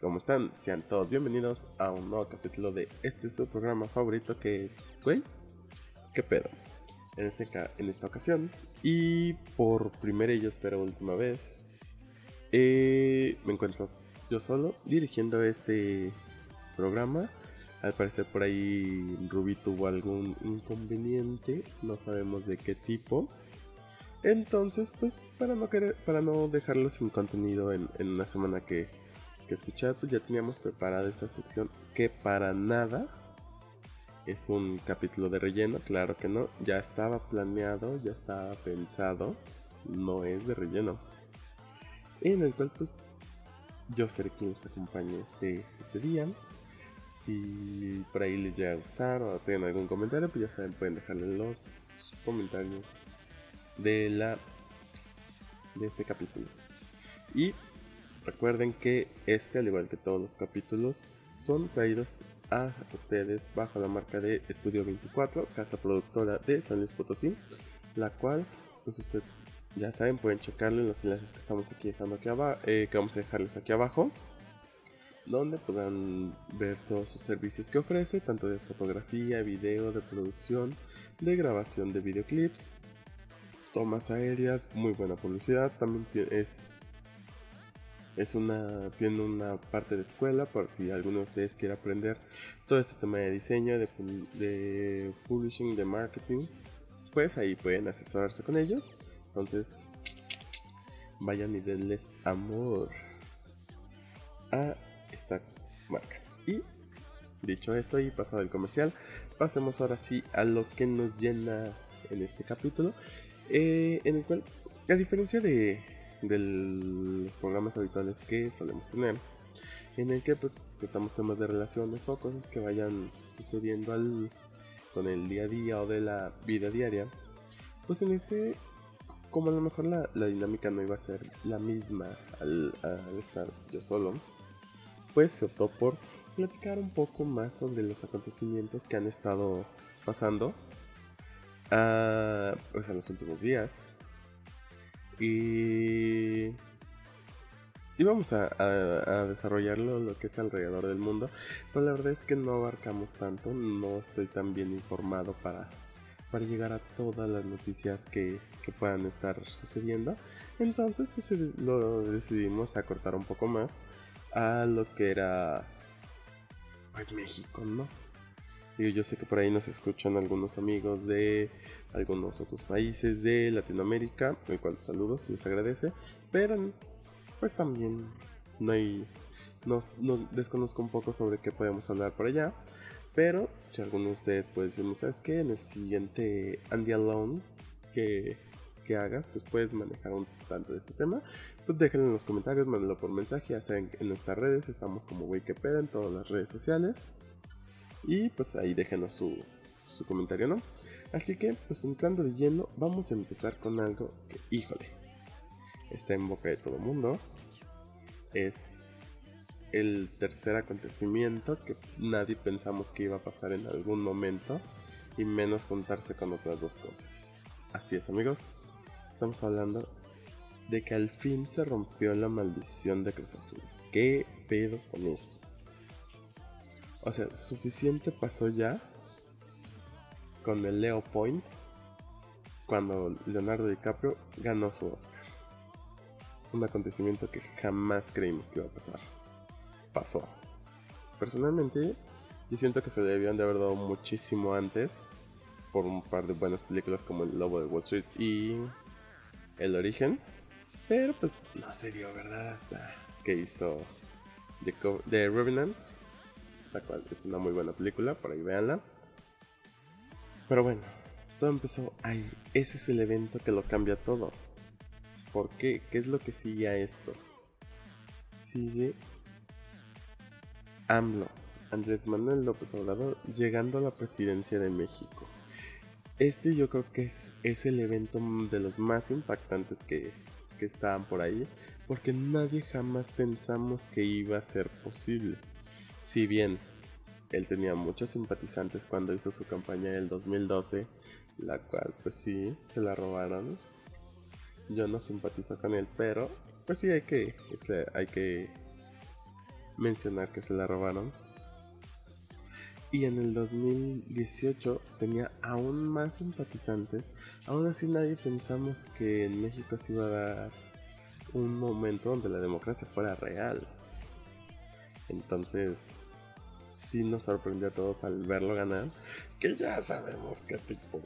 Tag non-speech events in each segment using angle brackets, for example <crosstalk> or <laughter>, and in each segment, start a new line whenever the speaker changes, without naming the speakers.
¿Cómo están? Sean todos bienvenidos a un nuevo capítulo de este su programa favorito que es, güey, ¿qué pedo? En, este en esta ocasión, y por primera y yo espero última vez, eh, me encuentro yo solo dirigiendo este programa. Al parecer por ahí Ruby tuvo algún inconveniente, no sabemos de qué tipo. Entonces, pues para no querer, para no dejarlos sin contenido en, en una semana que escuchar, pues ya teníamos preparada esta sección que para nada es un capítulo de relleno, claro que no, ya estaba planeado, ya estaba pensado, no es de relleno. En el cual pues yo seré quien les acompañe este, este día. Si por ahí les llega a gustar o tienen algún comentario, pues ya saben, pueden dejarlo en los comentarios de la de este capítulo. Y Recuerden que este, al igual que todos los capítulos, son traídos a ustedes bajo la marca de Estudio 24, casa productora de San Luis Potosí, la cual, pues usted ya saben, pueden checarlo en los enlaces que estamos aquí dejando aquí abajo, eh, que vamos a dejarles aquí abajo, donde podrán ver todos sus servicios que ofrece, tanto de fotografía, video, de producción, de grabación de videoclips, tomas aéreas, muy buena publicidad, también es es una, tiene una parte de escuela por si alguno de ustedes quiere aprender todo este tema de diseño, de, publishing, de marketing. Pues ahí pueden asesorarse con ellos. Entonces, vayan y denles amor a esta marca. Y dicho esto y pasado el comercial, pasemos ahora sí a lo que nos llena en este capítulo. Eh, en el cual, a diferencia de de los programas habituales que solemos tener, en el que pues, tratamos temas de relaciones o cosas que vayan sucediendo al, con el día a día o de la vida diaria. Pues en este, como a lo mejor la, dinámica no iba a ser la misma al, estar yo solo, pues se optó por platicar un poco más sobre los acontecimientos que han estado pasando uh, pues en los últimos días y, y vamos a, desarrollarlo lo que es alrededor del mundo. Pero la verdad es que no abarcamos tanto, no estoy tan bien informado para, para llegar a todas las noticias que, que puedan estar sucediendo. Entonces pues lo decidimos acortar un poco más a lo que era pues México, ¿no? Yo sé que por ahí nos escuchan algunos amigos de algunos otros países de Latinoamérica, el cual saludos les agradece, pero pues también no hay, no, desconozco un poco sobre qué podemos hablar por allá, pero si alguno de ustedes puede decirme, ¿sabes qué? En el siguiente Andy Alone que, que hagas, pues puedes manejar un tanto de este tema, pues déjenlo en los comentarios, mándenlo por mensaje, ya saben en nuestras redes, estamos como Wikipedia en todas las redes sociales. Y pues ahí déjenos su, su comentario, ¿no? Así que, pues entrando de lleno, vamos a empezar con algo que, híjole, está en boca de todo el mundo. Es el tercer acontecimiento que nadie pensamos que iba a pasar en algún momento y menos juntarse con otras dos cosas. Así es, amigos. Estamos hablando de que al fin se rompió la maldición de Cruz Azul. ¿Qué pedo con esto? O sea, suficiente pasó ya con el Leo Point cuando Leonardo DiCaprio ganó su Oscar. Un acontecimiento que jamás creímos que iba a pasar. Pasó. Personalmente, yo siento que se debían de haber dado muchísimo antes por un par de buenas películas como El Lobo de Wall Street y El Origen. Pero pues no se dio, ¿verdad? Hasta que hizo The Revenant, la cual es una muy buena película, por ahí véanla. Pero bueno, todo empezó ahí. Ese es el evento que lo cambia todo. ¿Por qué? ¿Qué es lo que sigue a esto? Sigue AMLO, Andrés Manuel López Obrador, llegando a la presidencia de México. Este yo creo que es, es el evento de los más impactantes que, que estaban por ahí, porque nadie jamás pensamos que iba a ser posible. Si bien él tenía muchos simpatizantes cuando hizo su campaña del 2012, la cual pues sí, se la robaron. Yo no simpatizo con él, pero pues sí hay que, este, hay que mencionar que se la robaron. Y en el 2018 tenía aún más simpatizantes. Aún así nadie pensamos que en México se iba a dar un momento donde la democracia fuera real. Entonces, sí nos sorprendió a todos al verlo ganar. Que ya sabemos qué tipo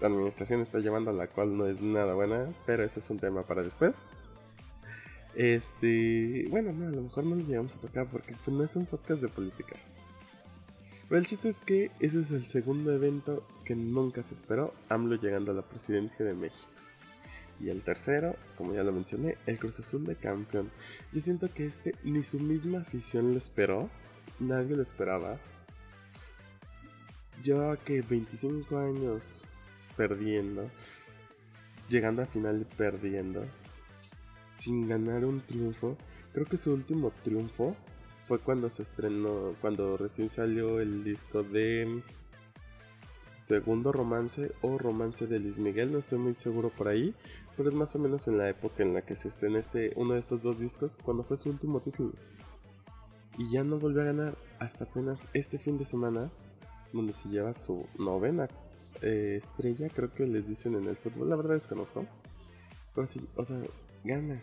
de administración está llevando, la cual no es nada buena. Pero ese es un tema para después. Este, bueno, no, a lo mejor no lo llegamos a tocar porque pues, no es un podcast de política. Pero el chiste es que ese es el segundo evento que nunca se esperó, AMLO llegando a la presidencia de México. Y el tercero, como ya lo mencioné, el Cruz Azul de campeón. Yo siento que este ni su misma afición lo esperó, nadie lo esperaba. Yo que 25 años perdiendo, llegando a final perdiendo, sin ganar un triunfo. Creo que su último triunfo fue cuando se estrenó, cuando recién salió el disco de Segundo Romance o Romance de Luis Miguel, no estoy muy seguro por ahí, pero es más o menos en la época en la que se estrenó este, uno de estos dos discos, cuando fue su último título. Y ya no volvió a ganar hasta apenas este fin de semana, donde se lleva su novena eh, estrella, creo que les dicen en el fútbol, la verdad desconozco. Sí, o sea, gana.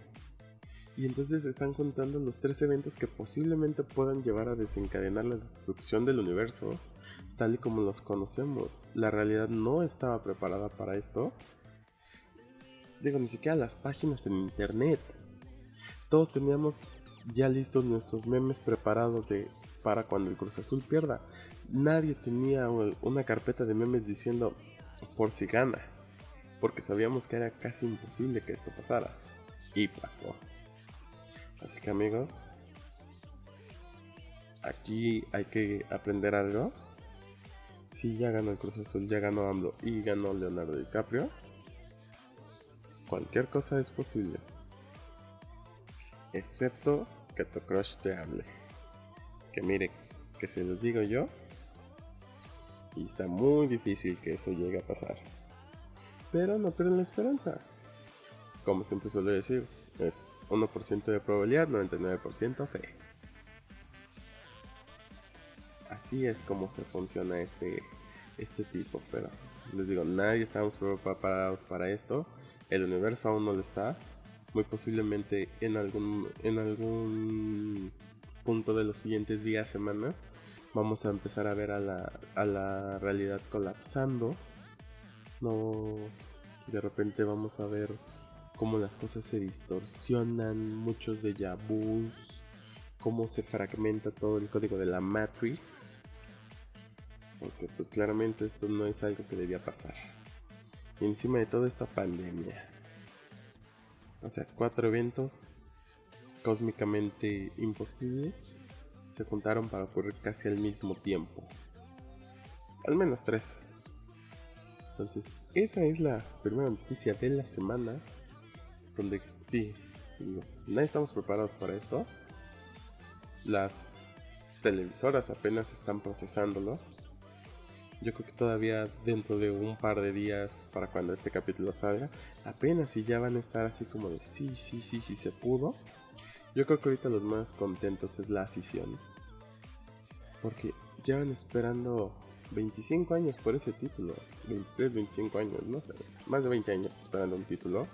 Y entonces están contando los tres eventos que posiblemente puedan llevar a desencadenar la destrucción del universo, tal y como los conocemos. La realidad no estaba preparada para esto. Digo, ni siquiera las páginas en internet. Todos teníamos ya listos nuestros memes preparados de para cuando el Cruz Azul pierda. Nadie tenía una carpeta de memes diciendo por si gana, porque sabíamos que era casi imposible que esto pasara. Y pasó. Así que amigos, aquí hay que aprender algo. Si ya ganó el Cruz Azul, ya ganó AMLO y ganó Leonardo DiCaprio, cualquier cosa es posible. Excepto que tu crush te hable. Que mire, que se los digo yo. Y está muy difícil que eso llegue a pasar. Pero no pierdan la esperanza como siempre suelo decir, es 1% de probabilidad, 99% fe. Así es como se funciona este, este tipo, pero les digo, nadie estamos preparados para esto. El universo aún no lo está. Muy posiblemente en algún, en algún punto de los siguientes días, semanas, vamos a empezar a ver a la, a la realidad colapsando. No, de repente vamos a ver cómo las cosas se distorsionan, muchos de vus, cómo se fragmenta todo el código de la Matrix. Porque pues claramente esto no es algo que debía pasar. Y encima de toda esta pandemia. O sea, cuatro eventos cósmicamente imposibles se juntaron para ocurrir casi al mismo tiempo. Al menos tres. Entonces, esa es la primera noticia de la semana donde sí, no estamos preparados para esto. Las televisoras apenas están procesándolo. Yo creo que todavía dentro de un par de días para cuando este capítulo salga, apenas si ya van a estar así como de sí, sí, sí, sí se pudo. Yo creo que ahorita los más contentos es la afición. Porque llevan esperando 25 años por ese título. 23, 25 años, más de 20 años esperando un título.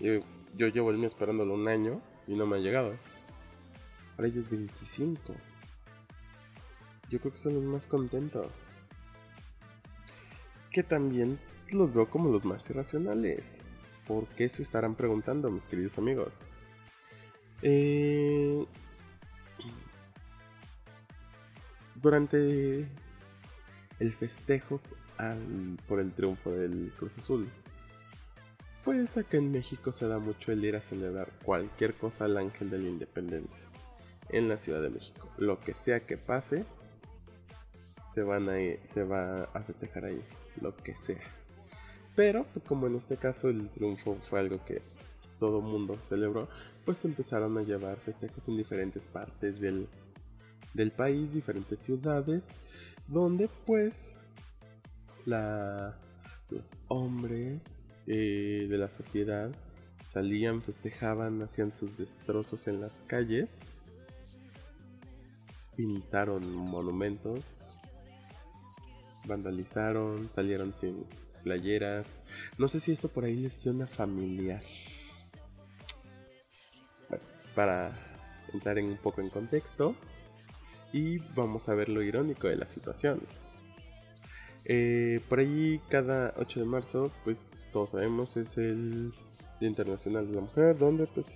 Yo, yo llevo el mío esperándolo un año y no me ha llegado. Para ellos 25. Yo creo que son los más contentos. Que también los veo como los más irracionales. ¿Por qué se estarán preguntando, mis queridos amigos? Eh, durante el festejo por el triunfo del Cruz Azul, pues acá en México se da mucho el ir a celebrar cualquier cosa al ángel de la independencia en la Ciudad de México. Lo que sea que pase, se, van a se va a festejar ahí, lo que sea. Pero pues, como en este caso el triunfo fue algo que todo mundo celebró, pues empezaron a llevar festejos en diferentes partes del, del país, diferentes ciudades, donde pues la, los hombres eh, de la sociedad salían, festejaban, hacían sus destrozos en las calles pintaron monumentos, vandalizaron, salieron sin playeras. No sé si esto por ahí les suena familiar. Para entrar en un poco en contexto y vamos a ver lo irónico de la situación. Eh, por ahí cada 8 de marzo, pues todos sabemos, es el Día Internacional de la Mujer, donde pues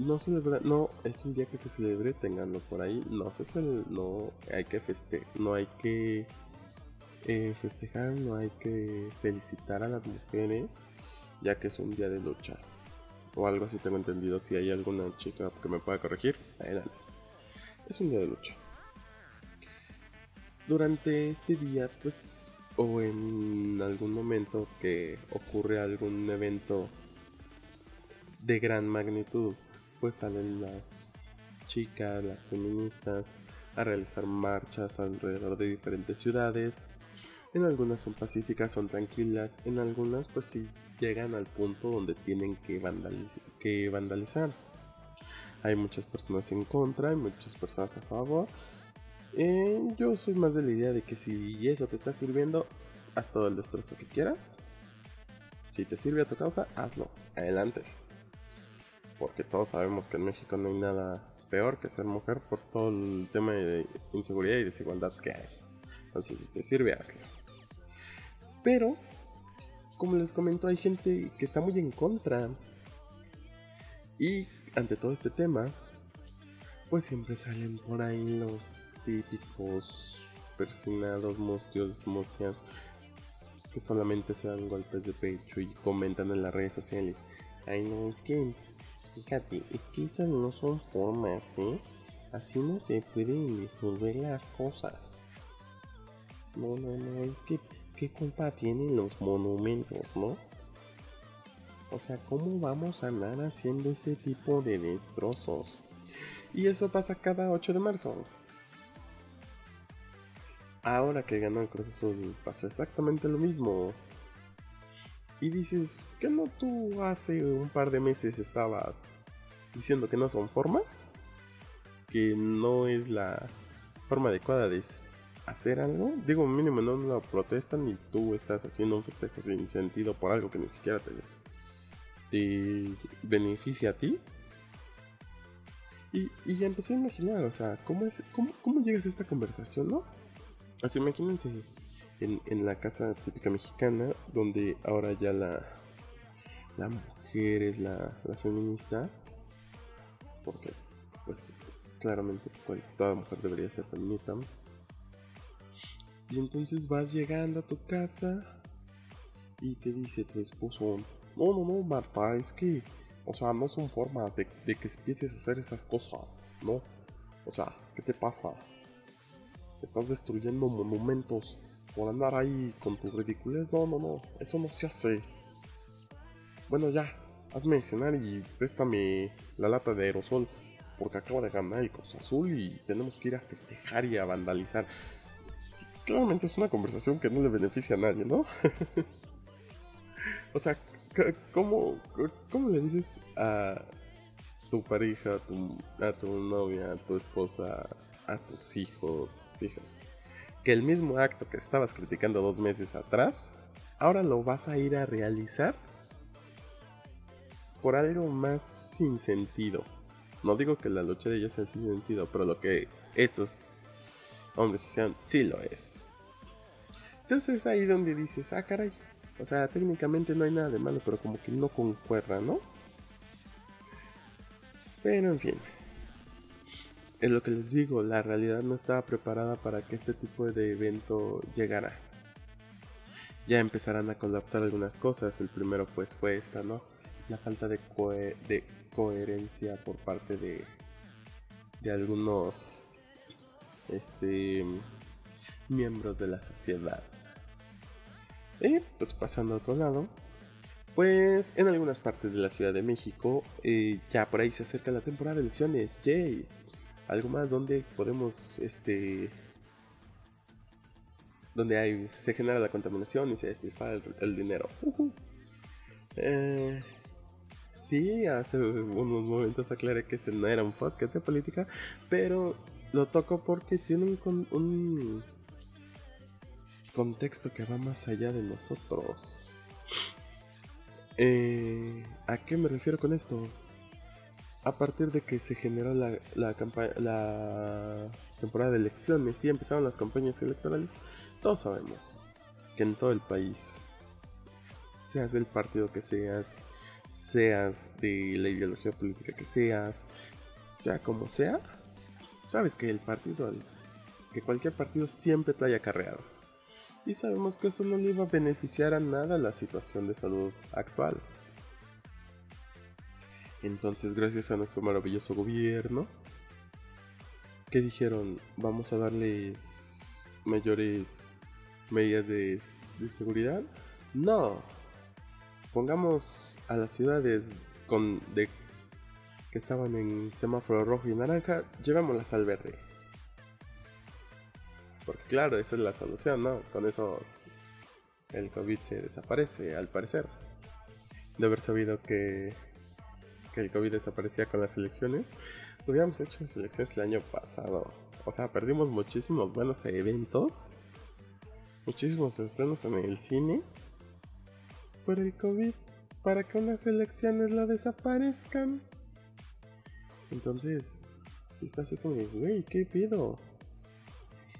no celebra, no es un día que se celebre, tenganlo por ahí, no se no hay que festejar, no hay que eh, festejar, no hay que felicitar a las mujeres, ya que es un día de lucha. O algo así tengo entendido, si hay alguna chica que me pueda corregir, adelante. Es un día de lucha. Durante este día, pues, o en algún momento que ocurre algún evento de gran magnitud, pues salen las chicas, las feministas, a realizar marchas alrededor de diferentes ciudades. En algunas son pacíficas, son tranquilas, en algunas pues sí llegan al punto donde tienen que, vandalizar. Hay muchas personas en contra, hay muchas personas a favor. Eh, yo soy más de la idea de que si eso te está sirviendo, haz todo el destrozo que quieras. Si te sirve a tu causa, hazlo. Adelante porque todos sabemos que en México no hay nada peor que ser mujer por todo el tema de inseguridad y desigualdad que hay. Entonces, si te sirve, hazlo. Pero, como les comento, hay gente que está muy en contra. Y ante todo este tema, pues siempre salen por ahí los típicos persinados, mostios, mostias, que solamente se dan golpes de pecho y comentan en las redes sociales. Ay, no, es que Fíjate, es que esas no son formas, ¿eh? Así no se pueden resolver las cosas. No, no, no, es que ¿qué culpa tienen los monumentos, no? O sea, ¿cómo vamos a andar haciendo ese tipo de destrozos? Y eso pasa cada 8 de marzo. Ahora que ganó el Cruz Azul, pasa exactamente lo mismo y dices, ¿que no tú hace un par de meses estabas diciendo que no son formas? Que no es la forma adecuada de hacer algo. Digo, mínimo no lo protestan y tú estás haciendo un festejo sin sentido por algo que ni siquiera te, te beneficia a ti. Y, y, ya empecé a imaginar, o sea, ¿cómo, es, cómo, cómo llegas a esta conversación, no? Así imagínense en, la casa típica mexicana, donde ahora ya la, la mujer es la, feminista, porque pues claramente toda mujer debería ser feminista. Y entonces vas llegando a tu casa y te dice tu esposo, no, no, no, Marta, es que, o sea, no son formas de, de que empieces a hacer esas cosas, ¿no? O sea, ¿qué te pasa? Estás destruyendo monumentos por andar ahí con tu ridiculez. No, no, no, eso no se hace. Bueno, ya, hazme cenar y préstame la lata de aerosol. Porque acabo de ganar el Cruz Azul y tenemos que ir a festejar y a vandalizar. Claramente es una conversación que no le beneficia a nadie, ¿no? <laughs> o sea, ¿cómo, ¿cómo le dices a tu pareja, a tu, a tu novia, a tu esposa, a tus hijos, a tus hijas? Que el mismo acto que estabas criticando dos meses atrás, ahora lo vas a ir a realizar por algo más sin sentido. No digo que la lucha de ellos sea sin sentido, pero lo que estos hombres sean, sí lo es. Entonces ahí donde dices, ah, caray. O sea, técnicamente no hay nada de malo, pero como que no concuerda, ¿no? Pero en fin es lo que les digo, la realidad no estaba preparada para que este tipo de evento llegara. Ya empezarán a colapsar algunas cosas. El primero pues fue esta, ¿no? La falta de, coherencia por parte de, de algunos este, miembros de la sociedad. Y pues pasando a otro lado, pues en algunas partes de la Ciudad de México eh, ya por ahí se acerca la temporada de elecciones. ¡Yay! Algo más donde podemos, este, donde hay, se genera la contaminación y se despilfarra el, dinero. Eh, Sí, hace unos momentos aclaré que este no era un podcast de política, pero lo toco porque tiene un, un contexto que va más allá de nosotros. Eh, ¿A qué me refiero con esto? A partir de que se generó la, la, la temporada de elecciones y empezaron las campañas electorales, todos sabemos que en todo el país, seas del partido que seas, seas de la ideología política que seas, sea como sea, sabes que el partido, que cualquier partido siempre trae acarreados. Y sabemos que eso no le iba a beneficiar a nada la situación de salud actual. Entonces, gracias a nuestro maravilloso gobierno, que dijeron, vamos a darles mayores medidas de, seguridad. No, pongamos a las ciudades con, de, que estaban en semáforo rojo y naranja, llevémoslas al verde. Porque claro, esa es la solución, ¿no? Con eso el COVID se desaparece, al parecer. De haber sabido que, que el COVID desaparecía con las elecciones, hubiéramos hecho las elecciones el año pasado. O sea, perdimos muchísimos buenos eventos, muchísimos estrenos en el cine por el COVID para que unas elecciones lo desaparezcan. Entonces, si está así como, güey, ¿qué pido?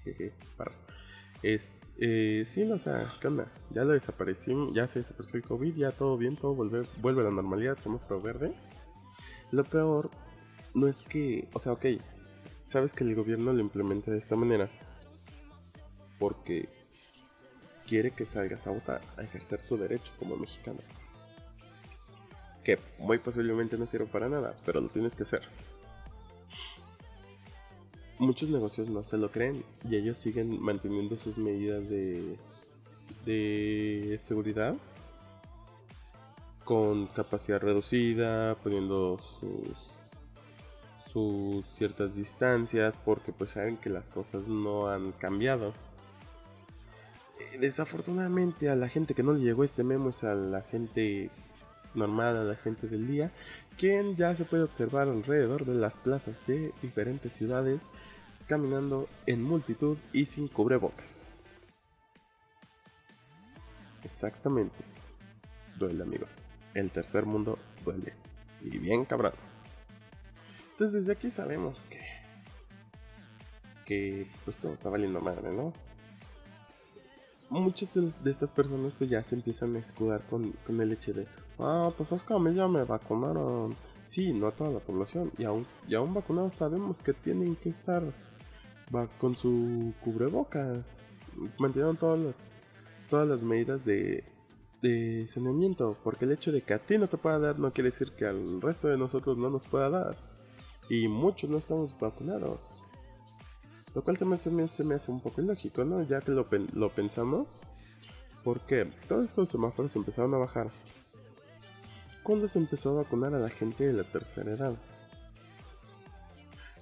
<laughs> es, eh, sí, no, o sea, ¿qué onda? Ya lo desapareció, ya se desapareció el COVID, ya todo bien, todo vuelve, vuelve a la normalidad, somos pro verde. Lo peor no es que, o sea, ok, sabes que el gobierno lo implementa de esta manera porque quiere que salgas a votar, a ejercer tu derecho como mexicano. Que muy posiblemente no sirve para nada, pero lo tienes que hacer muchos negocios no se lo creen y ellos siguen manteniendo sus medidas de, de seguridad con capacidad reducida, poniendo sus, sus ciertas distancias porque pues saben que las cosas no han cambiado. Eh, desafortunadamente a la gente que no le llegó este memo es a la gente normal, a la gente del día, quien ya se puede observar alrededor de las plazas de diferentes ciudades caminando en multitud y sin cubrebocas. Exactamente. Duele amigos. El tercer mundo duele. Y bien cabrón. Entonces desde aquí sabemos que... Que pues todo está valiendo madre, ¿no? Muchas de, estas personas pues ya se empiezan a escudar con, con el hecho de... Ah, pues es que a mí ya me vacunaron. Sí, no a toda la población. Y aún, y aún vacunados sabemos que tienen que estar con su cubrebocas. Mantuvieron todas las, todas las medidas de, de saneamiento. Porque el hecho de que a ti no te pueda dar no quiere decir que al resto de nosotros no nos pueda dar. Y muchos no estamos vacunados. Lo cual también se me, hace un poco ilógico, ¿no? Ya que lo, lo pensamos. Porque todos estos semáforos empezaron a bajar. Cuando se empezó a vacunar a la gente de la tercera edad.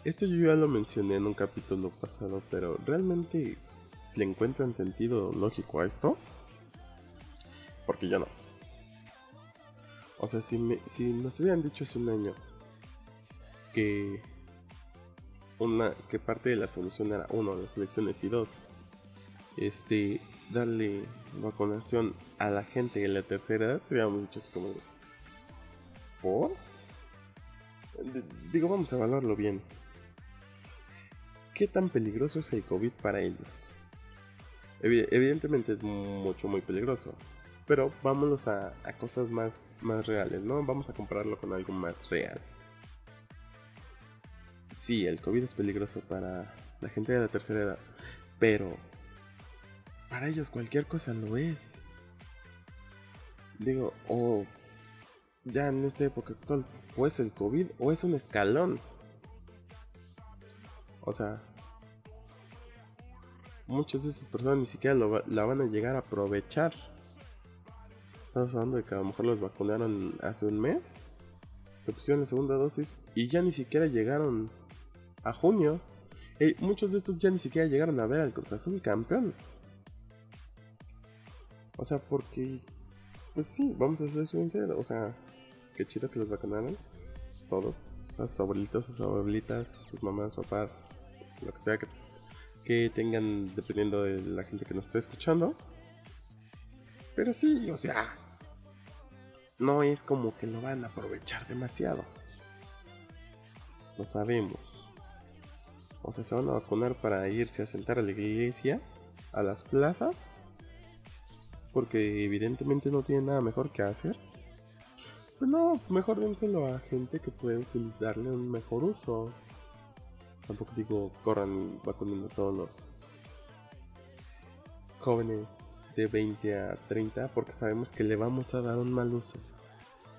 Esto yo ya lo mencioné en un capítulo pasado, pero ¿realmente le encuentran sentido lógico a esto? Porque yo no. O sea, si, me, si nos hubieran dicho hace un año que una que parte de la solución era uno las elecciones y dos este darle vacunación a la gente de la tercera edad, se habíamos dicho así como ¿por? Digo, vamos a evaluarlo bien. ¿Qué tan peligroso es el COVID para ellos? Evidentemente es mucho, muy peligroso. Pero vámonos a, cosas más, más reales, ¿no? Vamos a compararlo con algo más real. Sí, el COVID es peligroso para la gente de la tercera edad. Pero para ellos cualquier cosa lo es. Digo, o ya en esta época actual, o es el COVID o es un escalón. O sea, muchas de estas personas ni siquiera la van a llegar a aprovechar. Estamos hablando de que a lo mejor los vacunaron hace un mes, se pusieron la segunda dosis y ya ni siquiera llegaron a junio. Y muchos de estos ya ni siquiera llegaron a ver al Cruz Azul campeón. O sea, porque, pues sí, vamos a ser sinceros. O sea, qué chido que los vacunaron. Todos, sus abuelitos, sus abuelitas, sus mamás, papás, lo que sea que, que tengan, dependiendo de la gente que nos esté escuchando. Pero sí, o sea, no es como que lo van a aprovechar demasiado. Lo sabemos. O sea, se van a vacunar para irse a sentar a la iglesia, a las plazas, porque evidentemente no tienen nada mejor que hacer. Pues no, mejor dénselo a gente que puede darle un mejor uso. Tampoco digo corran vacunando a todos los jóvenes de 20 a 30 porque sabemos que le vamos a dar un mal uso.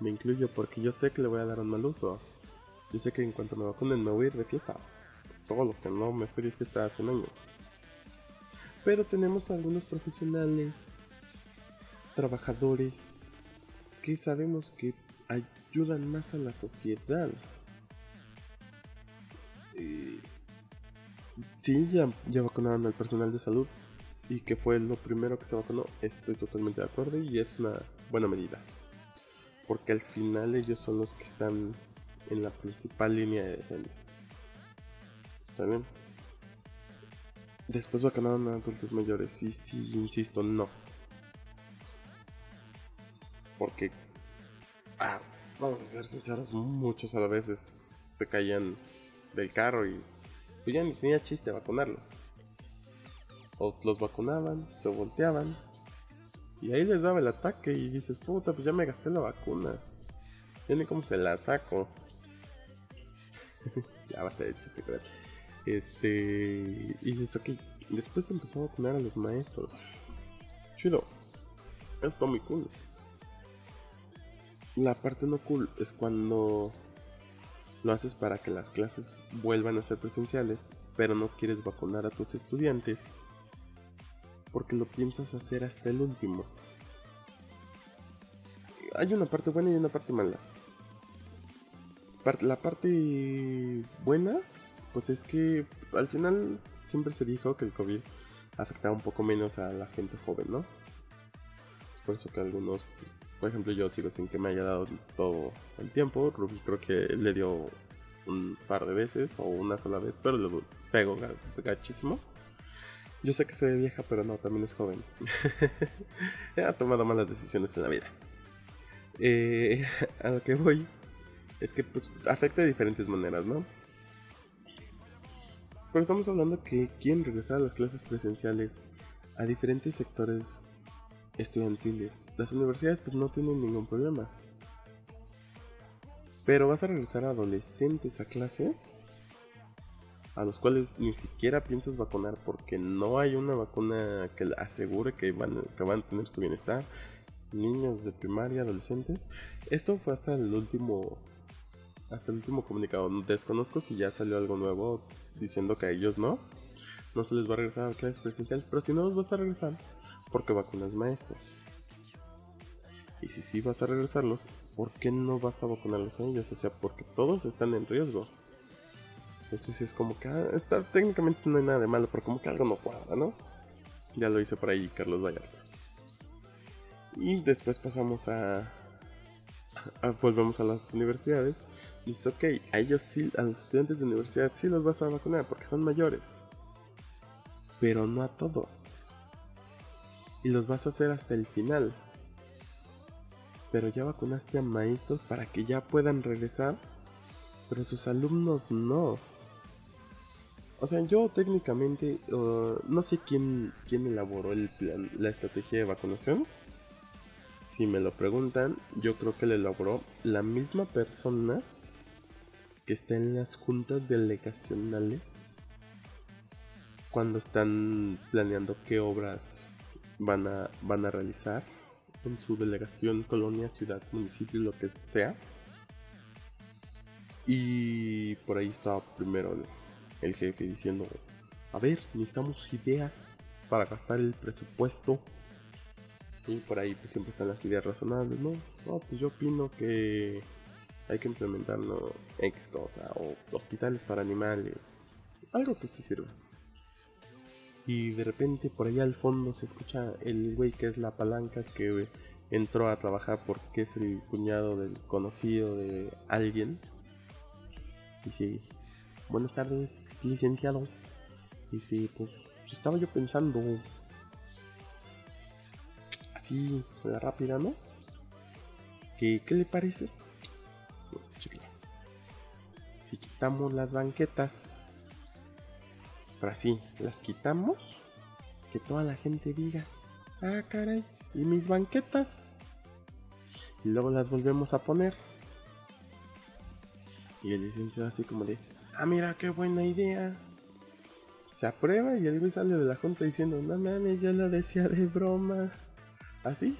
Me incluyo porque yo sé que le voy a dar un mal uso. Yo sé que en cuanto me vacunen me voy a ir de fiesta. Todo lo que no me fui de fiesta hace un año. Pero tenemos algunos profesionales, trabajadores, que sabemos que ayudan más a la sociedad. Eh, sí, ya, ya vacunaron al personal de salud y que fue lo primero que se vacunó. Estoy totalmente de acuerdo y es una buena medida. Porque al final ellos son los que están en la principal línea de defensa. ¿Está bien? Después vacunaron a adultos mayores. Y sí, insisto, no. Porque, ah, vamos a ser sinceros, muchos a la veces se caían del carro y pues ya ni tenía chiste vacunarlos. O los vacunaban, se volteaban y ahí les daba el ataque y dices, puta, pues ya me gasté la vacuna. Ni cómo se la saco. <laughs> ya basta de chiste, creo. Este. Y dices, ok. Después empezó a vacunar a los maestros. Chido. Eso está muy cool. La parte no cool es cuando lo haces para que las clases vuelvan a ser presenciales, pero no quieres vacunar a tus estudiantes porque lo piensas hacer hasta el último. Hay una parte buena y una parte mala. La parte buena, pues es que al final siempre se dijo que el COVID afectaba un poco menos a la gente joven, ¿no? Por eso que algunos, por ejemplo, yo sigo sin que me haya dado todo el tiempo. Ruby creo que le dio un par de veces o una sola vez, pero lo pegó gachísimo. Yo sé que se ve vieja, pero no, también es joven. <laughs> ha tomado malas decisiones en la vida. Eh, <laughs> a lo que voy es que pues afecta de diferentes maneras, ¿no? Pero estamos hablando que quieren regresar a las clases presenciales a diferentes sectores estudiantiles. Las universidades pues no tienen ningún problema. Pero vas a regresar a adolescentes a clases a los cuales ni siquiera piensas vacunar porque no hay una vacuna que asegure que van, que van a tener su bienestar. Niños de primaria, adolescentes. Esto fue hasta el último hasta el último comunicado. Desconozco si ya salió algo nuevo diciendo que a ellos no. No se les va a regresar a clases presenciales, pero si no los vas a regresar, porque vacunas maestros. Y si sí vas a regresarlos, ¿por qué no vas a vacunarlos a ellos? O sea, porque todos están en riesgo. Entonces es como que ah, está, técnicamente no hay nada de malo, pero como que algo no cuadra, ¿no? Ya lo hice por ahí Carlos Vallarta. Y después pasamos a, volvemos a las universidades. Y dice, ok, a ellos sí, a los estudiantes de universidad sí los vas a vacunar porque son mayores. Pero no a todos. Y los vas a hacer hasta el final. Pero ya vacunaste a maestros para que ya puedan regresar. Pero sus alumnos no. O sea, yo técnicamente no sé quién, quién elaboró el plan, la estrategia de vacunación si me lo preguntan, yo creo que le elaboró la misma persona que está en las juntas delegacionales cuando están planeando qué obras van a, van a realizar en su delegación, colonia, ciudad, municipio, lo que sea. Y por ahí estaba primero el, jefe diciendo, a ver, necesitamos ideas para gastar el presupuesto y por ahí pues, siempre están las ideas razonables, ¿no? No, pues yo opino que hay que implementar ¿no? X cosa o hospitales para animales, algo que sí sirva. Y de repente por allá al fondo se escucha el güey que es la palanca que entró a trabajar porque es el cuñado del conocido de alguien. Dice, buenas tardes, licenciado. Dice, pues estaba yo pensando, así, la rápida, ¿no? ¿Qué, qué le parece? Si quitamos las banquetas, pero así, las quitamos, que toda la gente diga, ah, caray, ¿y mis banquetas? Y luego las volvemos a poner. Y el licenciado así como de, ah, mira, qué buena idea. Se aprueba y el güey sale de la junta diciendo, no mames, yo lo decía de broma. Así,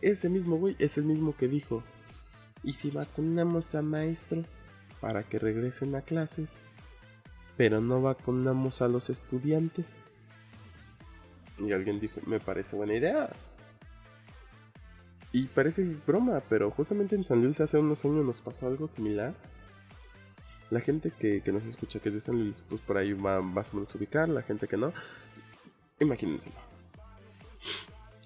ese mismo güey es el mismo que dijo, ¿y si vacunamos a maestros para que regresen a clases? Pero no vacunamos a los estudiantes. Y alguien dijo, me parece buena idea. Y parece broma, pero justamente en San Luis hace unos años nos pasó algo similar. La gente que, nos escucha que es de San Luis, pues por ahí va más o menos a ubicar. La gente que no, imagínense.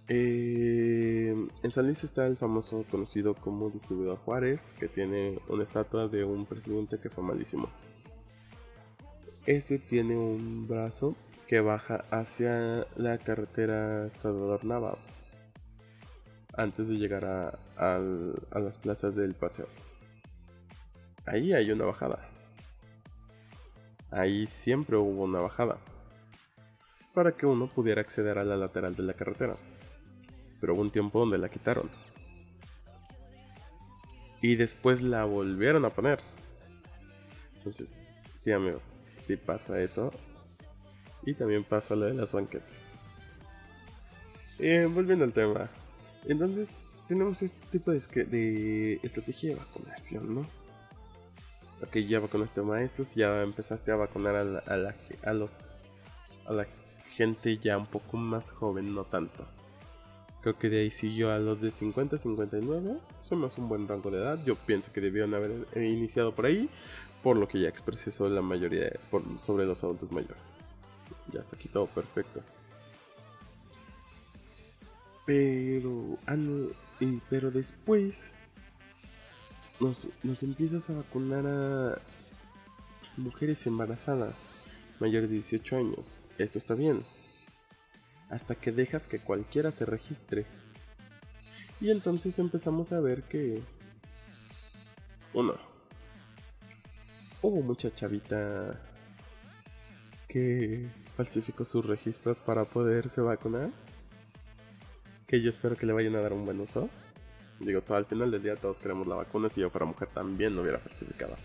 Eh, en San Luis está el famoso conocido como distribuidor Juárez, que tiene una estatua de un presidente que fue malísimo. Este tiene un brazo que baja hacia la carretera Salvador Nava antes de llegar a, a, las plazas del paseo. Ahí hay una bajada. Ahí siempre hubo una bajada. Para que uno pudiera acceder a la lateral de la carretera. Pero hubo un tiempo donde la quitaron. Y después la volvieron a poner. Entonces, sí amigos, sí pasa eso. Y también pasa lo de las banquetas. Volviendo al tema, entonces, tenemos este tipo de, de estrategia de vacunación, ¿no? Ok, ya vacunaste a maestros, ya empezaste a vacunar a, la, a, los, a la gente ya un poco más joven, no tanto. Creo que de ahí siguió a los de 50 59. Somos un buen rango de edad. Yo pienso que debieron haber iniciado por ahí. Por lo que ya expresé sobre la mayoría sobre los adultos mayores. Ya está aquí todo perfecto. Pero, ah, pero después nos, empiezas a vacunar a mujeres embarazadas mayores de 18 años. Esto está bien. Hasta que dejas que cualquiera se registre. Y entonces empezamos a ver que... Uno. Hubo mucha chavita que falsificó sus registros para poderse vacunar que yo espero que le vayan a dar un buen uso. Digo, todo, al final del día todos queremos la vacuna. Si yo fuera mujer también lo hubiera falsificado.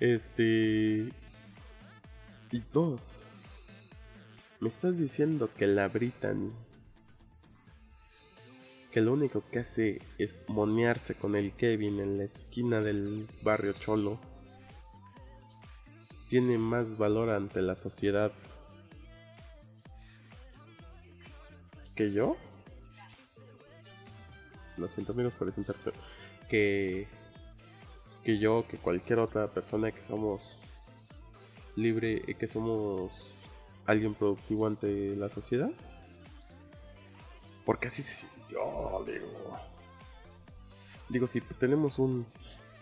Este. Y dos. Me estás diciendo que la Brittany. Que lo único que hace es monearse con el Kevin en la esquina del barrio Cholo. Tiene más valor ante la sociedad que yo lo siento amigos por esa interrupción, que, que yo, que cualquier otra persona que somos libre, y que somos alguien productivo ante la sociedad. Porque así se sintió, digo. Digo, si tenemos un,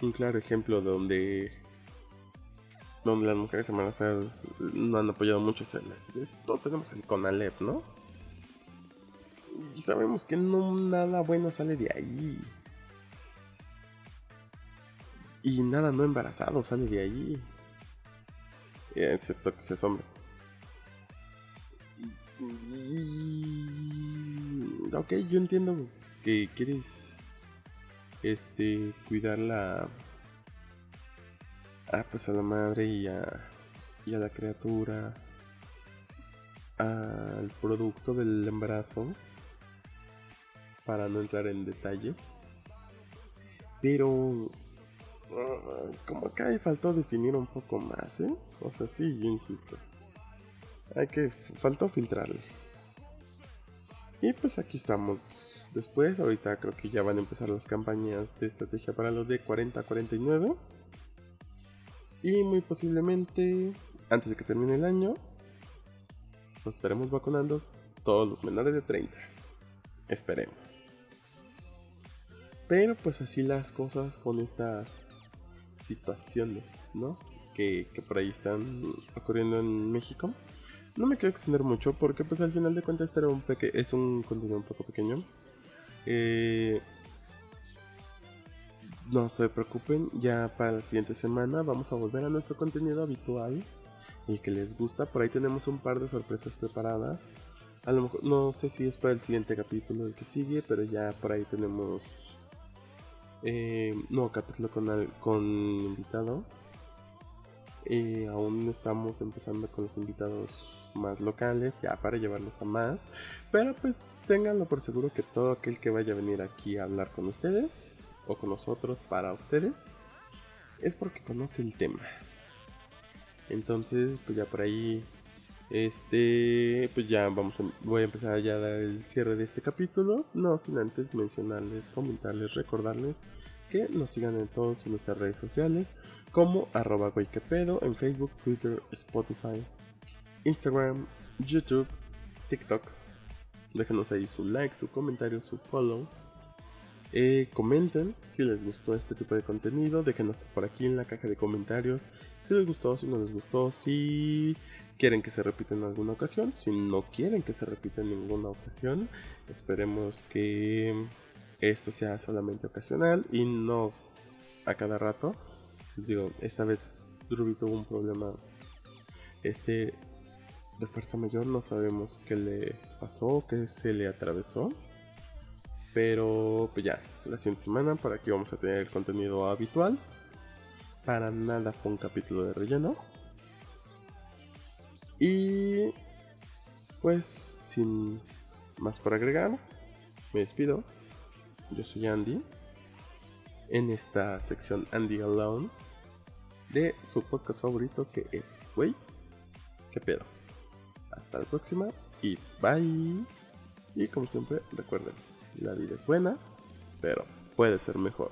un claro ejemplo donde donde las mujeres embarazadas no han apoyado mucho, todos tenemos el CONALEP, ¿no? Y sabemos que no nada bueno sale de ahí. Y nada no embarazado sale de ahí. Excepto que seas hombre. Ok, yo entiendo que quieres este cuidar la ah, pues a la madre y a, y a la criatura al producto del embarazo para no entrar en detalles. Pero ah, como acá faltó definir un poco más, ¿eh? O sea, sí, yo insisto. Hay que faltó filtrarle. Y pues aquí estamos. Después, ahorita creo que ya van a empezar las campañas de estrategia para los de 40 a 49. Y muy posiblemente, antes de que termine el año, nos estaremos vacunando todos los menores de 30. Esperemos. Pero pues así las cosas con estas situaciones, ¿no? Que, que por ahí están ocurriendo en México. No me quiero extender mucho porque pues al final de cuentas este era un peque es un contenido un poco pequeño. Eh, no se preocupen, ya para la siguiente semana vamos a volver a nuestro contenido habitual, el que les gusta. Por ahí tenemos un par de sorpresas preparadas. A lo mejor, no sé si es para el siguiente capítulo el que sigue, pero ya por ahí tenemos eh, nuevo capítulo con, con invitado. Eh, aún estamos empezando con los invitados más locales, ya para llevarlos a más. Pero pues ténganlo por seguro que todo aquel que vaya a venir aquí a hablar con ustedes o con nosotros para ustedes es porque conoce el tema. Entonces, pues ya por ahí este, pues ya vamos a, voy a empezar ya a dar el cierre de este capítulo, no sin antes mencionarles, comentarles, recordarles que nos sigan en todas nuestras redes sociales como arroba en Facebook, Twitter, Spotify, Instagram, YouTube, TikTok. Déjenos ahí su like, su comentario, su follow. Eh, comenten si les gustó este tipo de contenido. Déjenos por aquí en la caja de comentarios si les gustó, si no les gustó, si quieren que se repita en alguna ocasión, si no quieren que se repita en ninguna ocasión. Esperemos que esto sea solamente ocasional y no a cada rato. Digo, esta vez Ruby tuvo un problema este de fuerza mayor, no sabemos qué le pasó, qué se le atravesó. Pero pues ya, la siguiente semana por aquí vamos a tener el contenido habitual. Para nada fue un capítulo de relleno. Y pues sin más por agregar, me despido. Yo soy Andy. En esta sección Andy Alone de su podcast favorito que es Wey, ¿qué pedo? Hasta la próxima y bye. Y como siempre, recuerden, la vida es buena, pero puede ser mejor.